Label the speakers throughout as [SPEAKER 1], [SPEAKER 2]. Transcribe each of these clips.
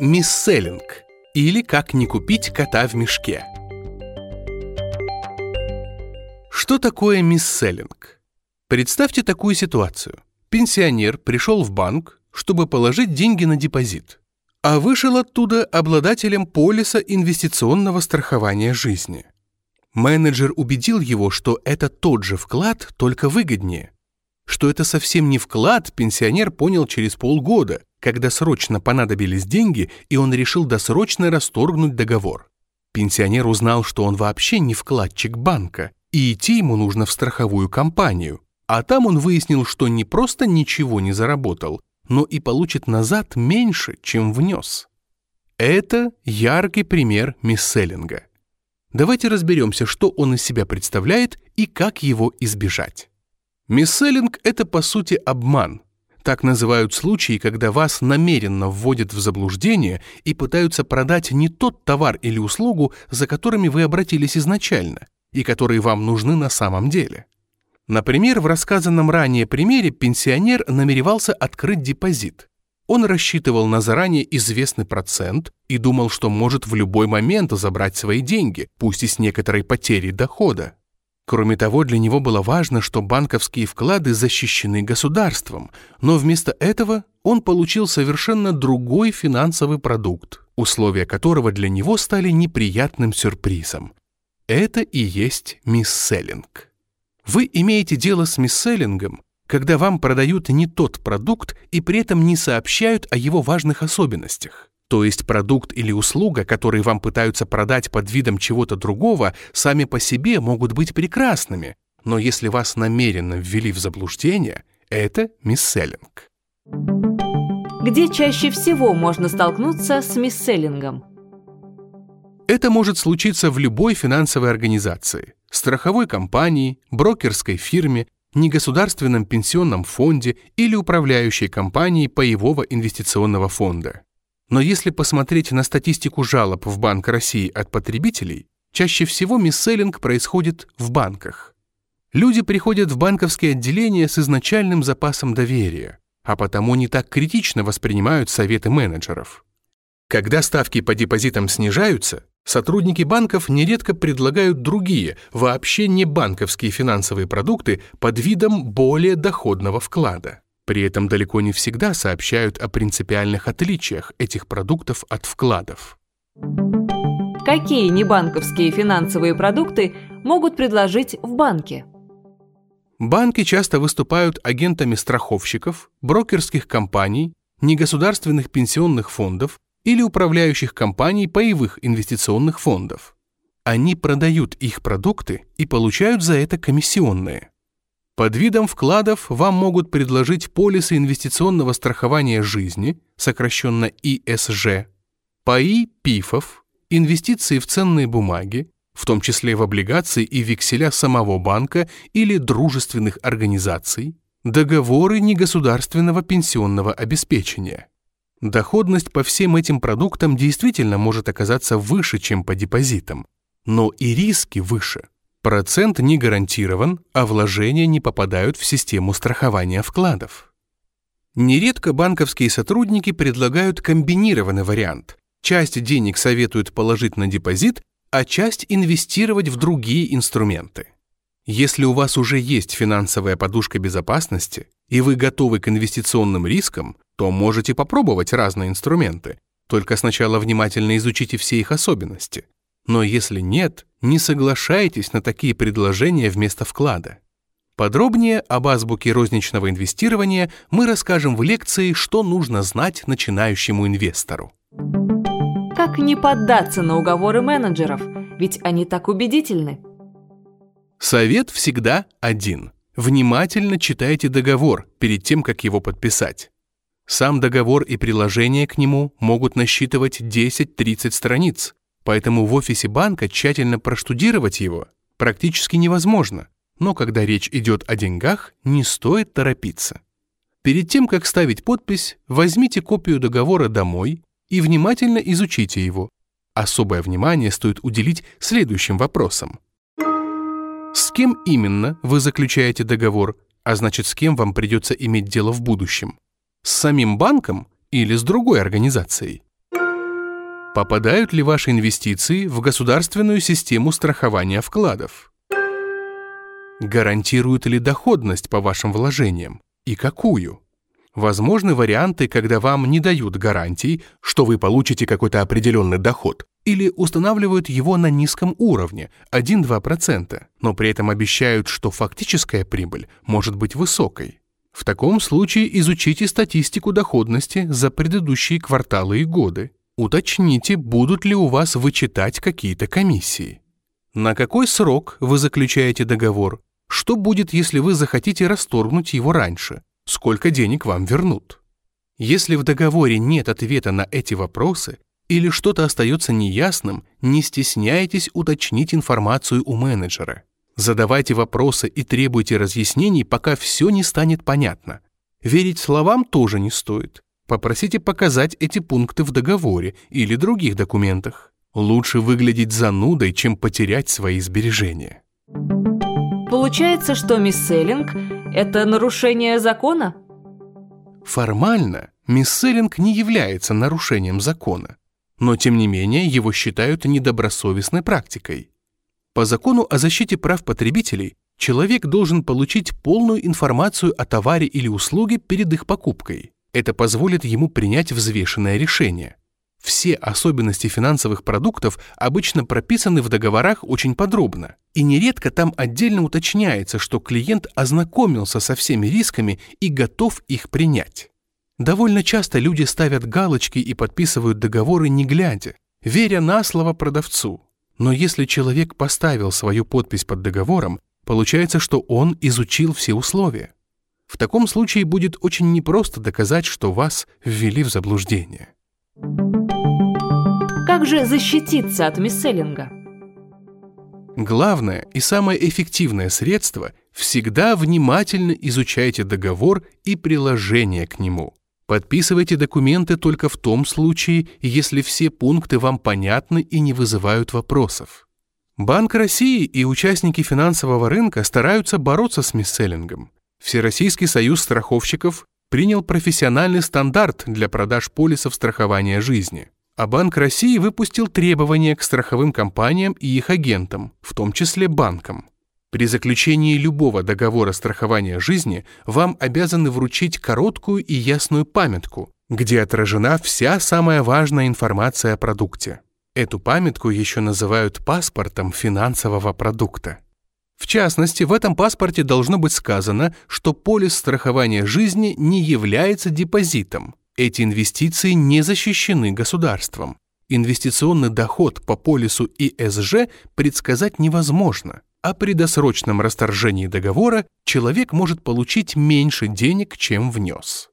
[SPEAKER 1] Мисселлинг или как не купить кота в мешке. Что такое мисселлинг? Представьте такую ситуацию. Пенсионер пришел в банк, чтобы положить деньги на депозит, а вышел оттуда обладателем полиса инвестиционного страхования жизни. Менеджер убедил его, что это тот же вклад, только выгоднее. Что это совсем не вклад, пенсионер понял через полгода, когда срочно понадобились деньги, и он решил досрочно расторгнуть договор. Пенсионер узнал, что он вообще не вкладчик банка, и идти ему нужно в страховую компанию. А там он выяснил, что не просто ничего не заработал, но и получит назад меньше, чем внес. Это яркий пример мисселлинга. Давайте разберемся, что он из себя представляет и как его избежать. Мисселлинг – это по сути обман – так называют случаи, когда вас намеренно вводят в заблуждение и пытаются продать не тот товар или услугу, за которыми вы обратились изначально, и которые вам нужны на самом деле. Например, в рассказанном ранее примере пенсионер намеревался открыть депозит. Он рассчитывал на заранее известный процент и думал, что может в любой момент забрать свои деньги, пусть и с некоторой потерей дохода. Кроме того, для него было важно, что банковские вклады защищены государством, но вместо этого он получил совершенно другой финансовый продукт, условия которого для него стали неприятным сюрпризом. Это и есть мисселлинг. Вы имеете дело с мисселлингом, когда вам продают не тот продукт и при этом не сообщают о его важных особенностях. То есть продукт или услуга, которые вам пытаются продать под видом чего-то другого, сами по себе могут быть прекрасными, но если вас намеренно ввели в заблуждение, это мисселлинг.
[SPEAKER 2] Где чаще всего можно столкнуться с мисселлингом?
[SPEAKER 1] Это может случиться в любой финансовой организации, страховой компании, брокерской фирме, негосударственном пенсионном фонде или управляющей компании паевого инвестиционного фонда. Но если посмотреть на статистику жалоб в Банк России от потребителей, чаще всего мисселлинг происходит в банках. Люди приходят в банковские отделения с изначальным запасом доверия, а потому не так критично воспринимают советы менеджеров. Когда ставки по депозитам снижаются, сотрудники банков нередко предлагают другие, вообще не банковские финансовые продукты под видом более доходного вклада. При этом далеко не всегда сообщают о принципиальных отличиях этих продуктов от вкладов.
[SPEAKER 2] Какие небанковские финансовые продукты могут предложить в банке?
[SPEAKER 1] Банки часто выступают агентами страховщиков, брокерских компаний, негосударственных пенсионных фондов или управляющих компаний паевых инвестиционных фондов. Они продают их продукты и получают за это комиссионные. Под видом вкладов вам могут предложить полисы инвестиционного страхования жизни, сокращенно ИСЖ, паи ПИФов, инвестиции в ценные бумаги, в том числе в облигации и векселя самого банка или дружественных организаций, договоры негосударственного пенсионного обеспечения. Доходность по всем этим продуктам действительно может оказаться выше, чем по депозитам, но и риски выше – Процент не гарантирован, а вложения не попадают в систему страхования вкладов. Нередко банковские сотрудники предлагают комбинированный вариант. Часть денег советуют положить на депозит, а часть инвестировать в другие инструменты. Если у вас уже есть финансовая подушка безопасности и вы готовы к инвестиционным рискам, то можете попробовать разные инструменты. Только сначала внимательно изучите все их особенности. Но если нет, не соглашайтесь на такие предложения вместо вклада. Подробнее об азбуке розничного инвестирования мы расскажем в лекции «Что нужно знать начинающему инвестору».
[SPEAKER 2] Как не поддаться на уговоры менеджеров, ведь они так убедительны.
[SPEAKER 1] Совет всегда один. Внимательно читайте договор перед тем, как его подписать. Сам договор и приложение к нему могут насчитывать 10-30 страниц, Поэтому в офисе банка тщательно проштудировать его практически невозможно. Но когда речь идет о деньгах, не стоит торопиться. Перед тем, как ставить подпись, возьмите копию договора домой и внимательно изучите его. Особое внимание стоит уделить следующим вопросам. С кем именно вы заключаете договор, а значит, с кем вам придется иметь дело в будущем? С самим банком или с другой организацией? Попадают ли ваши инвестиции в государственную систему страхования вкладов? Гарантирует ли доходность по вашим вложениям? И какую? Возможны варианты, когда вам не дают гарантий, что вы получите какой-то определенный доход, или устанавливают его на низком уровне, 1-2%, но при этом обещают, что фактическая прибыль может быть высокой. В таком случае изучите статистику доходности за предыдущие кварталы и годы. Уточните, будут ли у вас вычитать какие-то комиссии. На какой срок вы заключаете договор? Что будет, если вы захотите расторгнуть его раньше? Сколько денег вам вернут? Если в договоре нет ответа на эти вопросы или что-то остается неясным, не стесняйтесь уточнить информацию у менеджера. Задавайте вопросы и требуйте разъяснений, пока все не станет понятно. Верить словам тоже не стоит. Попросите показать эти пункты в договоре или других документах. Лучше выглядеть занудой, чем потерять свои сбережения.
[SPEAKER 2] Получается, что мисселлинг – это нарушение закона?
[SPEAKER 1] Формально мисселлинг не является нарушением закона, но тем не менее его считают недобросовестной практикой. По закону о защите прав потребителей человек должен получить полную информацию о товаре или услуге перед их покупкой. Это позволит ему принять взвешенное решение. Все особенности финансовых продуктов обычно прописаны в договорах очень подробно, и нередко там отдельно уточняется, что клиент ознакомился со всеми рисками и готов их принять. Довольно часто люди ставят галочки и подписывают договоры не глядя, веря на слово продавцу. Но если человек поставил свою подпись под договором, получается, что он изучил все условия. В таком случае будет очень непросто доказать, что вас ввели в заблуждение.
[SPEAKER 2] Как же защититься от мисселлинга?
[SPEAKER 1] Главное и самое эффективное средство – всегда внимательно изучайте договор и приложение к нему. Подписывайте документы только в том случае, если все пункты вам понятны и не вызывают вопросов. Банк России и участники финансового рынка стараются бороться с мисселлингом. Всероссийский союз страховщиков принял профессиональный стандарт для продаж полисов страхования жизни. А Банк России выпустил требования к страховым компаниям и их агентам, в том числе банкам. При заключении любого договора страхования жизни вам обязаны вручить короткую и ясную памятку, где отражена вся самая важная информация о продукте. Эту памятку еще называют паспортом финансового продукта. В частности, в этом паспорте должно быть сказано, что полис страхования жизни не является депозитом. Эти инвестиции не защищены государством. Инвестиционный доход по полису ИСЖ предсказать невозможно – а при досрочном расторжении договора человек может получить меньше денег, чем внес.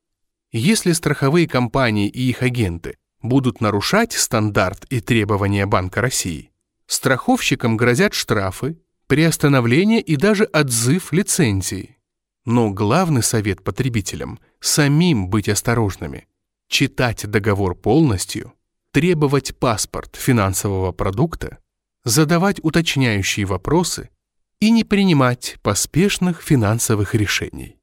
[SPEAKER 1] Если страховые компании и их агенты будут нарушать стандарт и требования Банка России, страховщикам грозят штрафы, приостановление и даже отзыв лицензии. Но главный совет потребителям – самим быть осторожными, читать договор полностью, требовать паспорт финансового продукта, задавать уточняющие вопросы – и не принимать поспешных финансовых решений.